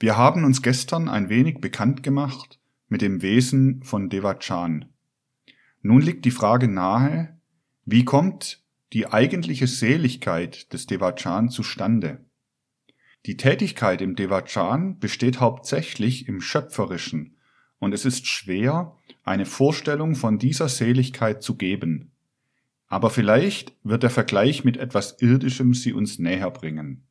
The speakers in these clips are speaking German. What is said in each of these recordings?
Wir haben uns gestern ein wenig bekannt gemacht mit dem Wesen von Devachan. Nun liegt die Frage nahe, wie kommt die eigentliche Seligkeit des Devachan zustande? Die Tätigkeit im Devachan besteht hauptsächlich im Schöpferischen, und es ist schwer, eine Vorstellung von dieser Seligkeit zu geben. Aber vielleicht wird der Vergleich mit etwas Irdischem sie uns näher bringen.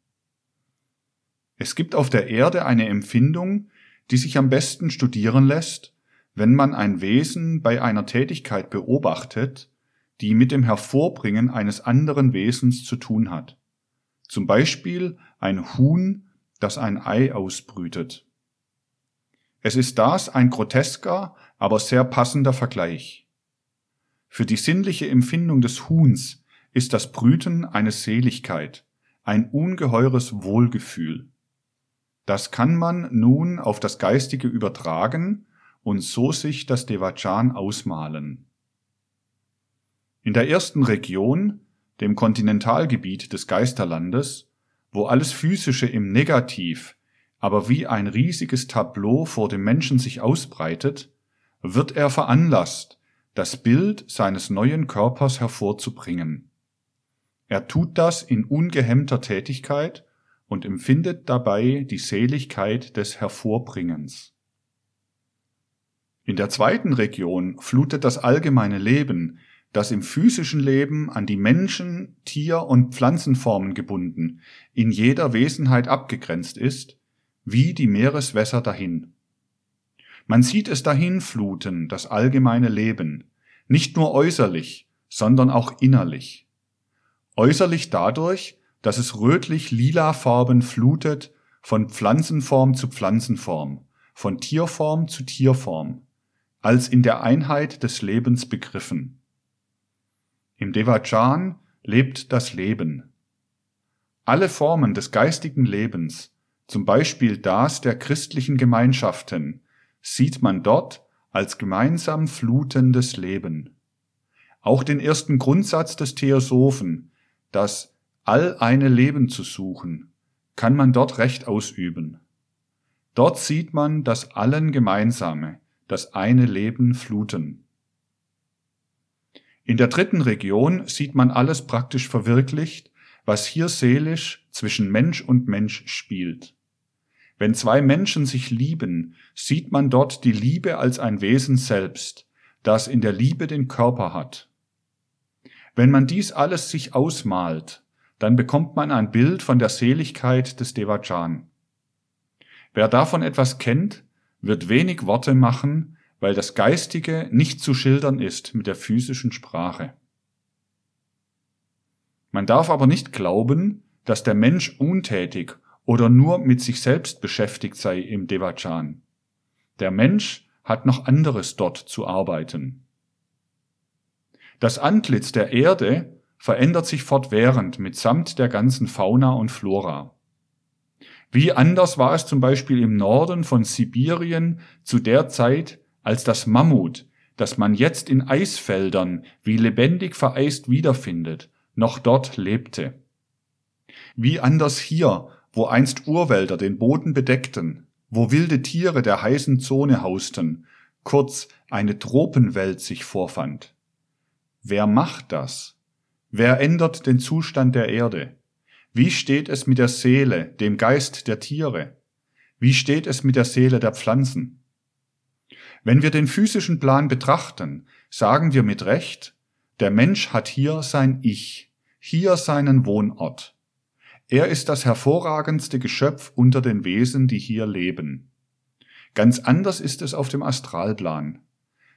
Es gibt auf der Erde eine Empfindung, die sich am besten studieren lässt, wenn man ein Wesen bei einer Tätigkeit beobachtet, die mit dem Hervorbringen eines anderen Wesens zu tun hat. Zum Beispiel ein Huhn, das ein Ei ausbrütet. Es ist das ein grotesker, aber sehr passender Vergleich. Für die sinnliche Empfindung des Huhns ist das Brüten eine Seligkeit, ein ungeheures Wohlgefühl. Das kann man nun auf das Geistige übertragen und so sich das Devachan ausmalen. In der ersten Region, dem Kontinentalgebiet des Geisterlandes, wo alles Physische im Negativ, aber wie ein riesiges Tableau vor dem Menschen sich ausbreitet, wird er veranlasst, das Bild seines neuen Körpers hervorzubringen. Er tut das in ungehemmter Tätigkeit und empfindet dabei die Seligkeit des Hervorbringens. In der zweiten Region flutet das allgemeine Leben, das im physischen Leben an die Menschen, Tier- und Pflanzenformen gebunden, in jeder Wesenheit abgegrenzt ist, wie die Meereswässer dahin. Man sieht es dahin fluten, das allgemeine Leben, nicht nur äußerlich, sondern auch innerlich. Äußerlich dadurch, dass es rötlich-lila Farben flutet von Pflanzenform zu Pflanzenform, von Tierform zu Tierform, als in der Einheit des Lebens begriffen. Im Devachan lebt das Leben. Alle Formen des geistigen Lebens, zum Beispiel das der christlichen Gemeinschaften, sieht man dort als gemeinsam flutendes Leben. Auch den ersten Grundsatz des Theosophen, das all eine Leben zu suchen, kann man dort recht ausüben. Dort sieht man das allen Gemeinsame, das eine Leben fluten. In der dritten Region sieht man alles praktisch verwirklicht, was hier seelisch zwischen Mensch und Mensch spielt. Wenn zwei Menschen sich lieben, sieht man dort die Liebe als ein Wesen selbst, das in der Liebe den Körper hat. Wenn man dies alles sich ausmalt, dann bekommt man ein Bild von der Seligkeit des Devachan. Wer davon etwas kennt, wird wenig Worte machen, weil das Geistige nicht zu schildern ist mit der physischen Sprache. Man darf aber nicht glauben, dass der Mensch untätig oder nur mit sich selbst beschäftigt sei im Devachan. Der Mensch hat noch anderes dort zu arbeiten. Das Antlitz der Erde verändert sich fortwährend mitsamt der ganzen Fauna und Flora. Wie anders war es zum Beispiel im Norden von Sibirien zu der Zeit, als das Mammut, das man jetzt in Eisfeldern wie lebendig vereist wiederfindet, noch dort lebte. Wie anders hier, wo einst Urwälder den Boden bedeckten, wo wilde Tiere der heißen Zone hausten, kurz eine Tropenwelt sich vorfand. Wer macht das? Wer ändert den Zustand der Erde? Wie steht es mit der Seele, dem Geist der Tiere? Wie steht es mit der Seele der Pflanzen? Wenn wir den physischen Plan betrachten, sagen wir mit Recht, der Mensch hat hier sein Ich, hier seinen Wohnort. Er ist das hervorragendste Geschöpf unter den Wesen, die hier leben. Ganz anders ist es auf dem Astralplan.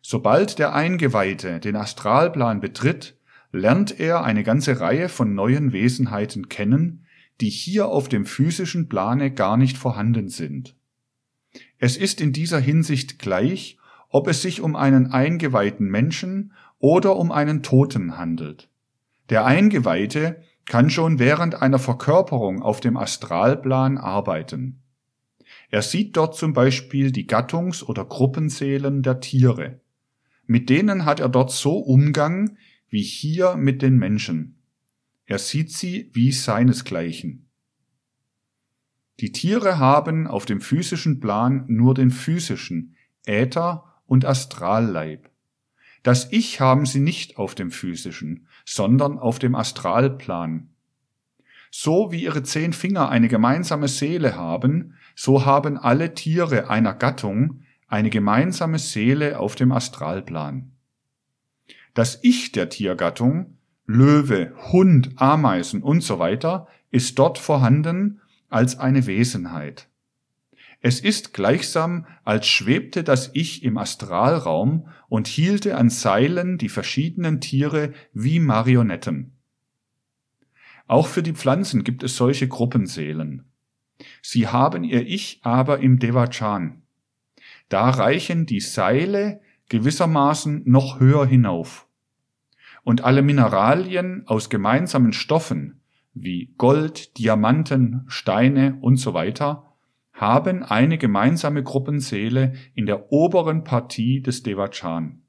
Sobald der Eingeweihte den Astralplan betritt, lernt er eine ganze Reihe von neuen Wesenheiten kennen, die hier auf dem physischen Plane gar nicht vorhanden sind. Es ist in dieser Hinsicht gleich, ob es sich um einen eingeweihten Menschen oder um einen Toten handelt. Der Eingeweihte kann schon während einer Verkörperung auf dem Astralplan arbeiten. Er sieht dort zum Beispiel die Gattungs- oder Gruppenseelen der Tiere. Mit denen hat er dort so Umgang, wie hier mit den Menschen. Er sieht sie wie seinesgleichen. Die Tiere haben auf dem physischen Plan nur den physischen, Äther und Astralleib. Das Ich haben sie nicht auf dem physischen, sondern auf dem Astralplan. So wie ihre zehn Finger eine gemeinsame Seele haben, so haben alle Tiere einer Gattung eine gemeinsame Seele auf dem Astralplan. Das Ich der Tiergattung, Löwe, Hund, Ameisen und so weiter, ist dort vorhanden als eine Wesenheit. Es ist gleichsam, als schwebte das Ich im Astralraum und hielte an Seilen die verschiedenen Tiere wie Marionetten. Auch für die Pflanzen gibt es solche Gruppenseelen. Sie haben ihr Ich aber im Devachan. Da reichen die Seile gewissermaßen noch höher hinauf. Und alle Mineralien aus gemeinsamen Stoffen, wie Gold, Diamanten, Steine und so weiter, haben eine gemeinsame Gruppenseele in der oberen Partie des Devachan.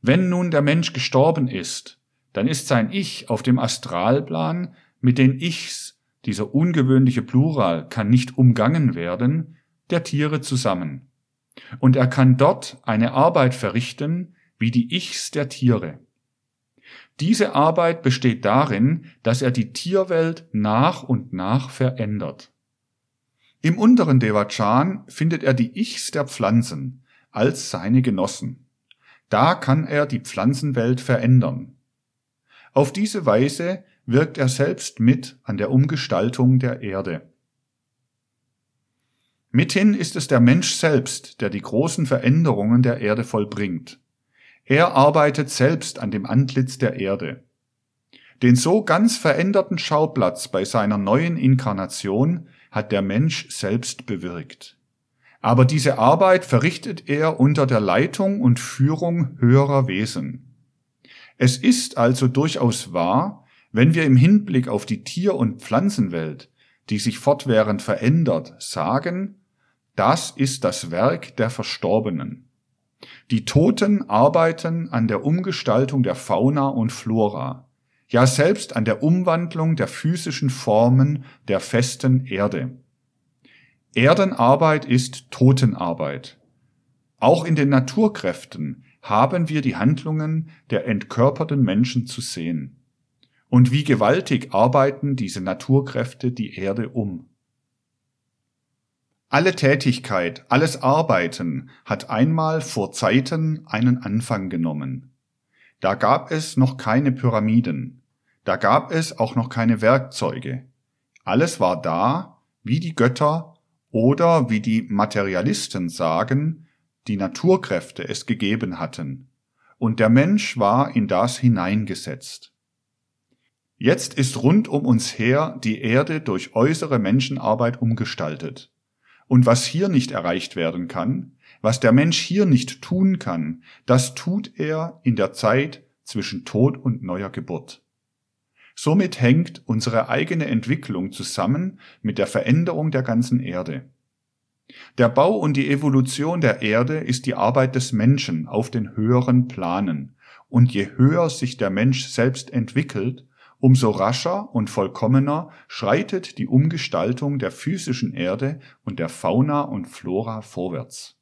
Wenn nun der Mensch gestorben ist, dann ist sein Ich auf dem Astralplan mit den Ichs, dieser ungewöhnliche Plural kann nicht umgangen werden, der Tiere zusammen. Und er kann dort eine Arbeit verrichten, wie die Ichs der Tiere. Diese Arbeit besteht darin, dass er die Tierwelt nach und nach verändert. Im unteren Devachan findet er die Ichs der Pflanzen als seine Genossen. Da kann er die Pflanzenwelt verändern. Auf diese Weise wirkt er selbst mit an der Umgestaltung der Erde. Mithin ist es der Mensch selbst, der die großen Veränderungen der Erde vollbringt. Er arbeitet selbst an dem Antlitz der Erde. Den so ganz veränderten Schauplatz bei seiner neuen Inkarnation hat der Mensch selbst bewirkt. Aber diese Arbeit verrichtet er unter der Leitung und Führung höherer Wesen. Es ist also durchaus wahr, wenn wir im Hinblick auf die Tier- und Pflanzenwelt, die sich fortwährend verändert, sagen, das ist das Werk der Verstorbenen. Die Toten arbeiten an der Umgestaltung der Fauna und Flora ja selbst an der Umwandlung der physischen Formen der festen Erde. Erdenarbeit ist Totenarbeit. Auch in den Naturkräften haben wir die Handlungen der entkörperten Menschen zu sehen. Und wie gewaltig arbeiten diese Naturkräfte die Erde um. Alle Tätigkeit, alles Arbeiten hat einmal vor Zeiten einen Anfang genommen. Da gab es noch keine Pyramiden, da gab es auch noch keine Werkzeuge. Alles war da, wie die Götter oder wie die Materialisten sagen, die Naturkräfte es gegeben hatten, und der Mensch war in das hineingesetzt. Jetzt ist rund um uns her die Erde durch äußere Menschenarbeit umgestaltet. Und was hier nicht erreicht werden kann, was der Mensch hier nicht tun kann, das tut er in der Zeit zwischen Tod und neuer Geburt. Somit hängt unsere eigene Entwicklung zusammen mit der Veränderung der ganzen Erde. Der Bau und die Evolution der Erde ist die Arbeit des Menschen auf den höheren Planen, und je höher sich der Mensch selbst entwickelt, umso rascher und vollkommener schreitet die Umgestaltung der physischen Erde und der Fauna und Flora vorwärts.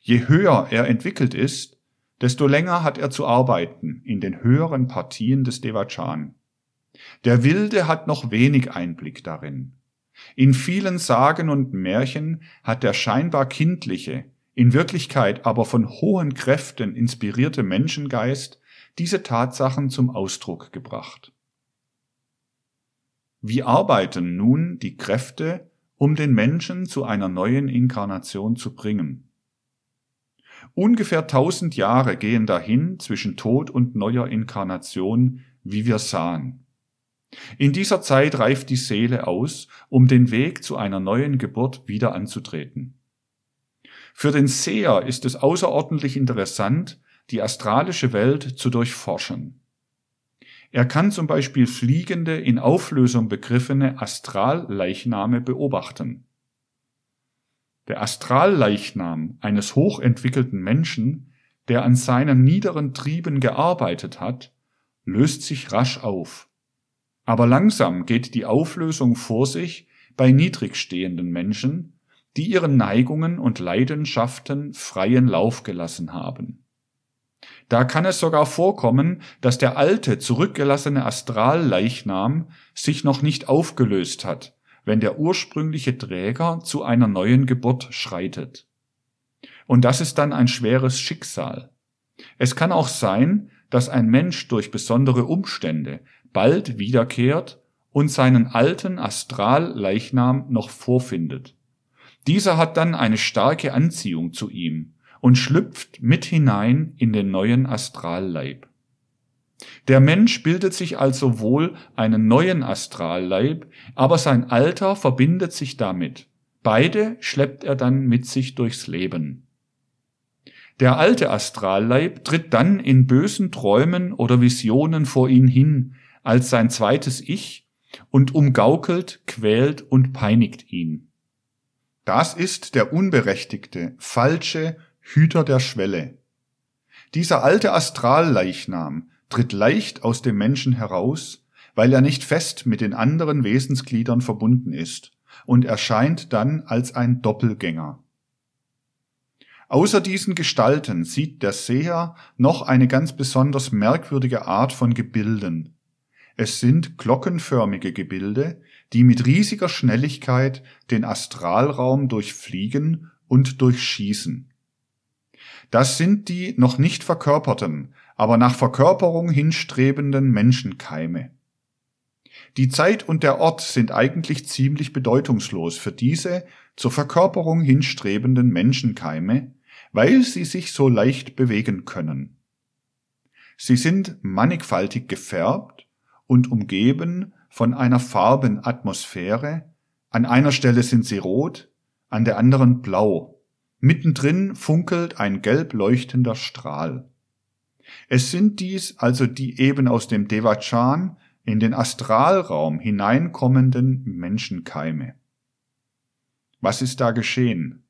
Je höher er entwickelt ist, desto länger hat er zu arbeiten in den höheren Partien des Devachan. Der Wilde hat noch wenig Einblick darin. In vielen Sagen und Märchen hat der scheinbar kindliche, in Wirklichkeit aber von hohen Kräften inspirierte Menschengeist diese Tatsachen zum Ausdruck gebracht. Wie arbeiten nun die Kräfte, um den Menschen zu einer neuen Inkarnation zu bringen? Ungefähr tausend Jahre gehen dahin zwischen Tod und neuer Inkarnation, wie wir sahen. In dieser Zeit reift die Seele aus, um den Weg zu einer neuen Geburt wieder anzutreten. Für den Seher ist es außerordentlich interessant, die astralische Welt zu durchforschen. Er kann zum Beispiel fliegende, in Auflösung begriffene Astralleichname beobachten. Der Astralleichnam eines hochentwickelten Menschen, der an seinen niederen Trieben gearbeitet hat, löst sich rasch auf Aber langsam geht die Auflösung vor sich bei niedrig stehenden Menschen, die ihren Neigungen und Leidenschaften freien Lauf gelassen haben. Da kann es sogar vorkommen, dass der alte, zurückgelassene Astralleichnam sich noch nicht aufgelöst hat, wenn der ursprüngliche Träger zu einer neuen Geburt schreitet. Und das ist dann ein schweres Schicksal. Es kann auch sein, dass ein Mensch durch besondere Umstände bald wiederkehrt und seinen alten Astralleichnam noch vorfindet. Dieser hat dann eine starke Anziehung zu ihm und schlüpft mit hinein in den neuen Astralleib. Der Mensch bildet sich also wohl einen neuen Astralleib, aber sein Alter verbindet sich damit. Beide schleppt er dann mit sich durchs Leben. Der alte Astralleib tritt dann in bösen Träumen oder Visionen vor ihn hin als sein zweites Ich und umgaukelt, quält und peinigt ihn. Das ist der unberechtigte, falsche Hüter der Schwelle. Dieser alte Astralleichnam tritt leicht aus dem Menschen heraus, weil er nicht fest mit den anderen Wesensgliedern verbunden ist und erscheint dann als ein Doppelgänger. Außer diesen Gestalten sieht der Seher noch eine ganz besonders merkwürdige Art von Gebilden. Es sind glockenförmige Gebilde, die mit riesiger Schnelligkeit den Astralraum durchfliegen und durchschießen. Das sind die noch nicht verkörperten, aber nach Verkörperung hinstrebenden Menschenkeime. Die Zeit und der Ort sind eigentlich ziemlich bedeutungslos für diese zur Verkörperung hinstrebenden Menschenkeime, weil sie sich so leicht bewegen können. Sie sind mannigfaltig gefärbt und umgeben von einer Farbenatmosphäre, an einer Stelle sind sie rot, an der anderen blau, mittendrin funkelt ein gelb leuchtender Strahl. Es sind dies also die eben aus dem Devachan in den Astralraum hineinkommenden Menschenkeime. Was ist da geschehen?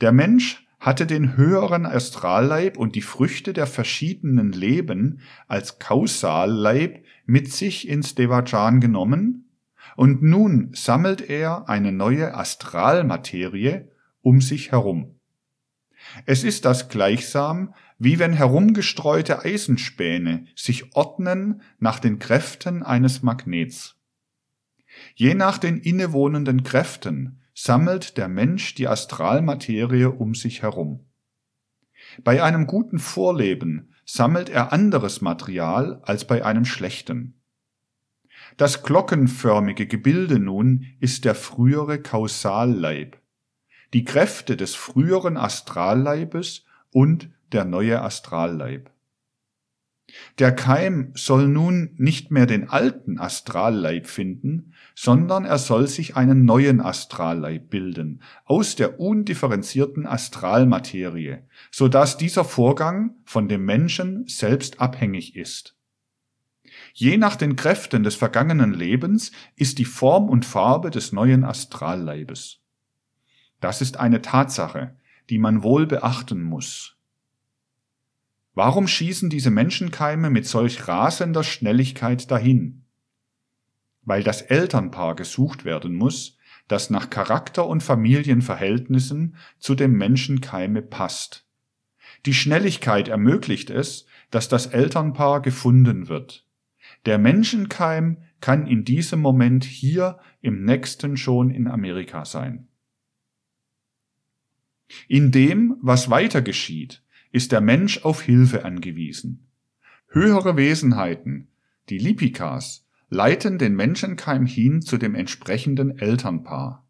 Der Mensch hatte den höheren Astralleib und die Früchte der verschiedenen Leben als Kausalleib mit sich ins Devachan genommen, und nun sammelt er eine neue Astralmaterie um sich herum. Es ist das gleichsam, wie wenn herumgestreute Eisenspäne sich ordnen nach den Kräften eines Magnets. Je nach den innewohnenden Kräften sammelt der Mensch die Astralmaterie um sich herum. Bei einem guten Vorleben sammelt er anderes Material als bei einem schlechten. Das glockenförmige Gebilde nun ist der frühere Kausalleib, die Kräfte des früheren Astralleibes und der neue Astralleib. Der Keim soll nun nicht mehr den alten Astralleib finden, sondern er soll sich einen neuen Astralleib bilden, aus der undifferenzierten Astralmaterie, so dass dieser Vorgang von dem Menschen selbst abhängig ist. Je nach den Kräften des vergangenen Lebens ist die Form und Farbe des neuen Astralleibes. Das ist eine Tatsache, die man wohl beachten muss. Warum schießen diese Menschenkeime mit solch rasender Schnelligkeit dahin? Weil das Elternpaar gesucht werden muss, das nach Charakter und Familienverhältnissen zu dem Menschenkeime passt. Die Schnelligkeit ermöglicht es, dass das Elternpaar gefunden wird. Der Menschenkeim kann in diesem Moment hier im nächsten schon in Amerika sein. In dem, was weiter geschieht, ist der Mensch auf Hilfe angewiesen. Höhere Wesenheiten, die Lipikas, leiten den Menschenkeim hin zu dem entsprechenden Elternpaar.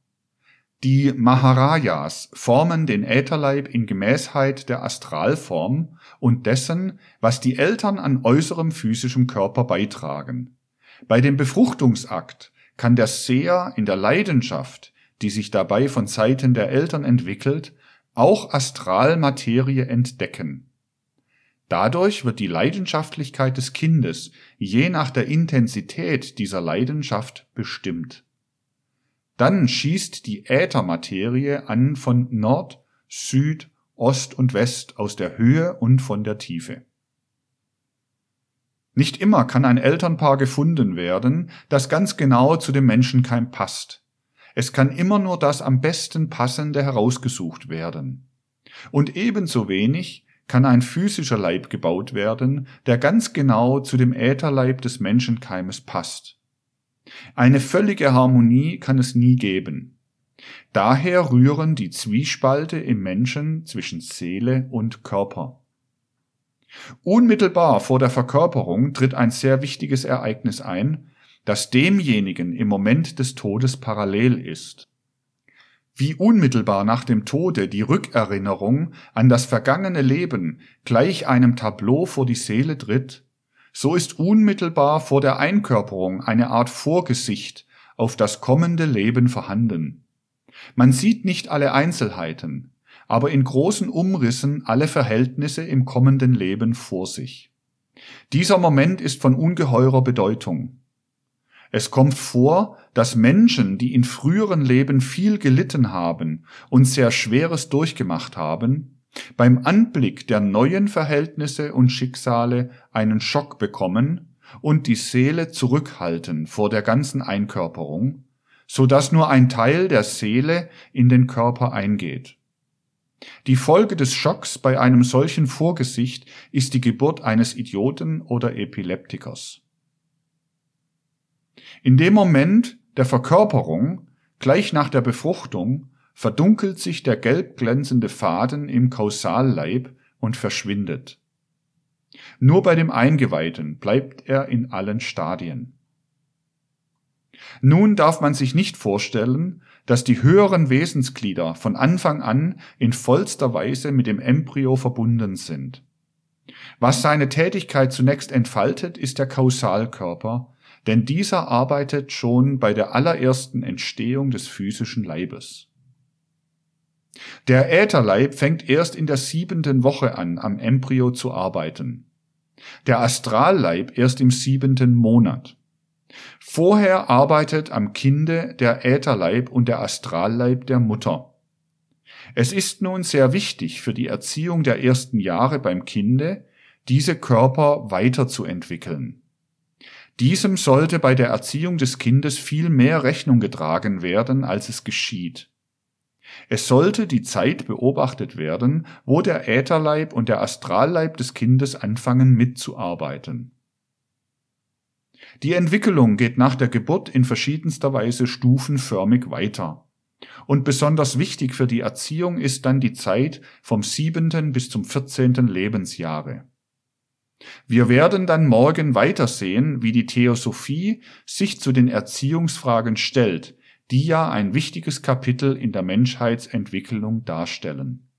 Die Maharajas formen den Ätherleib in Gemäßheit der Astralform und dessen, was die Eltern an äußerem physischem Körper beitragen. Bei dem Befruchtungsakt kann der Seher in der Leidenschaft, die sich dabei von Seiten der Eltern entwickelt, auch Astralmaterie entdecken. Dadurch wird die Leidenschaftlichkeit des Kindes je nach der Intensität dieser Leidenschaft bestimmt. Dann schießt die Äthermaterie an von Nord, Süd, Ost und West aus der Höhe und von der Tiefe. Nicht immer kann ein Elternpaar gefunden werden, das ganz genau zu dem Menschenkeim passt. Es kann immer nur das am besten passende herausgesucht werden. Und ebenso wenig kann ein physischer Leib gebaut werden, der ganz genau zu dem Ätherleib des Menschenkeimes passt. Eine völlige Harmonie kann es nie geben. Daher rühren die Zwiespalte im Menschen zwischen Seele und Körper. Unmittelbar vor der Verkörperung tritt ein sehr wichtiges Ereignis ein, das demjenigen im Moment des Todes parallel ist. Wie unmittelbar nach dem Tode die Rückerinnerung an das vergangene Leben gleich einem Tableau vor die Seele tritt, so ist unmittelbar vor der Einkörperung eine Art Vorgesicht auf das kommende Leben vorhanden. Man sieht nicht alle Einzelheiten, aber in großen Umrissen alle Verhältnisse im kommenden Leben vor sich. Dieser Moment ist von ungeheurer Bedeutung. Es kommt vor, dass Menschen, die in früheren Leben viel gelitten haben und sehr Schweres durchgemacht haben, beim Anblick der neuen Verhältnisse und Schicksale einen Schock bekommen und die Seele zurückhalten vor der ganzen Einkörperung, so dass nur ein Teil der Seele in den Körper eingeht. Die Folge des Schocks bei einem solchen Vorgesicht ist die Geburt eines Idioten oder Epileptikers. In dem Moment der Verkörperung, gleich nach der Befruchtung, verdunkelt sich der gelb glänzende Faden im Kausalleib und verschwindet. Nur bei dem Eingeweihten bleibt er in allen Stadien. Nun darf man sich nicht vorstellen, dass die höheren Wesensglieder von Anfang an in vollster Weise mit dem Embryo verbunden sind. Was seine Tätigkeit zunächst entfaltet, ist der Kausalkörper, denn dieser arbeitet schon bei der allerersten Entstehung des physischen Leibes. Der Ätherleib fängt erst in der siebenten Woche an, am Embryo zu arbeiten. Der Astralleib erst im siebenten Monat. Vorher arbeitet am Kinde der Ätherleib und der Astralleib der Mutter. Es ist nun sehr wichtig für die Erziehung der ersten Jahre beim Kinde, diese Körper weiterzuentwickeln. Diesem sollte bei der Erziehung des Kindes viel mehr Rechnung getragen werden, als es geschieht. Es sollte die Zeit beobachtet werden, wo der Ätherleib und der Astralleib des Kindes anfangen mitzuarbeiten. Die Entwicklung geht nach der Geburt in verschiedenster Weise stufenförmig weiter. Und besonders wichtig für die Erziehung ist dann die Zeit vom siebenten bis zum vierzehnten Lebensjahre. Wir werden dann morgen weitersehen, wie die Theosophie sich zu den Erziehungsfragen stellt, die ja ein wichtiges Kapitel in der Menschheitsentwicklung darstellen